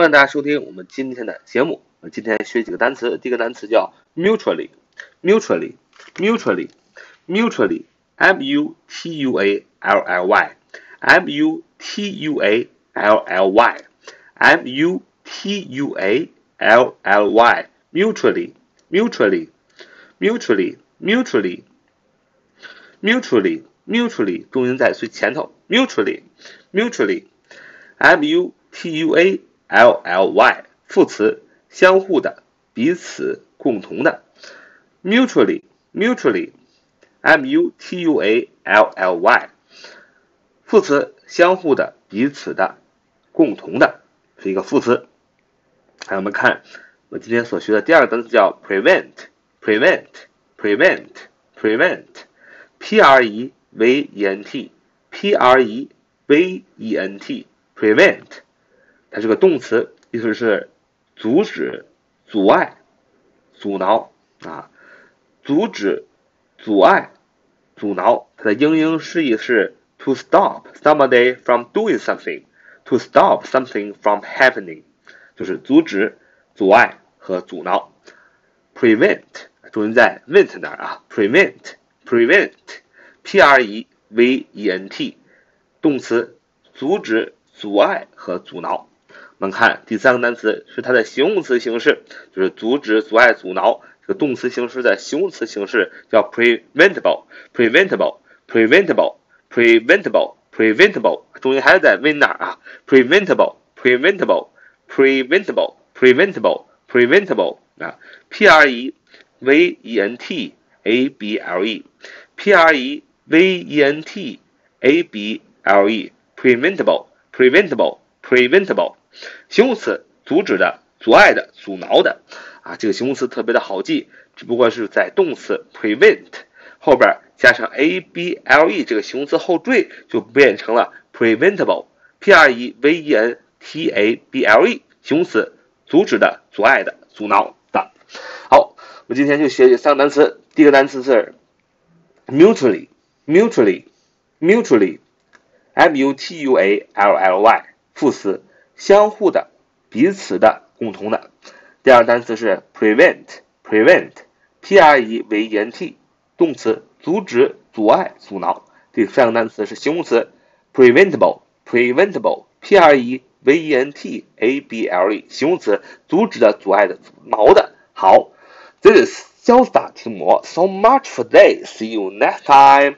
欢迎大家收听我们今天的节目。我今天学几个单词，第一个单词叫 mutually，mutually，mutually，mutually，m u t u a l l y，m u t u a l l y，m u t u a l l y，mutually，mutually，mutually，mutually，mutually，重音在最前头，mutually，mutually，m u t u a L L Y 副词，相互的，彼此，共同的。Mutually，mutually，M U T U A L L Y 副词，相互的，彼此的，共同的，是一个副词。来，我们看我今天所学的第二个单词叫 prevent，prevent，prevent，prevent，P R E V E N T，P R E V E N T，prevent。它是个动词，意思是阻止、阻碍、阻挠啊，阻止、阻碍、阻挠。它的英英释义是 to stop somebody from doing something，to stop something from happening，就是阻止、阻碍和阻挠。prevent 重音在 vent 那儿啊，prevent，prevent，p r e v e n t，动词，阻止、阻碍和阻挠。我们看第三个单词是它的形容词形式，就是阻止、阻碍、阻挠。这个动词形式在形容词形式叫 preventable，preventable，preventable，preventable。重音还是在 v 那儿啊，preventable，preventable，preventable，preventable，preventable 啊，p r e v e n t a b l e，p r e v e n t a b l e，preventable，preventable，preventable。形容词，阻止的、阻碍的、阻挠的，啊，这个形容词特别的好记，只不过是在动词 prevent 后边加上 a b l e 这个形容词后缀，就变成了 preventable，p r e v e n t a b l e 形容词，阻止的、阻碍的、阻挠的。好，我今天就学这三个单词，第一个单词是 mutually，mutually，mutually，m u t u a l l y 副词。相互的、彼此的、共同的。第二个单词是 prevent，prevent，p r e v e n t，动词，阻止、阻碍、阻挠。第三个单词是形容词 preventable，preventable，p r e v e n t a b l e，形容词，阻止的、阻碍的、阻挠的。好，This is 潇洒听魔，so much for today，see you next time。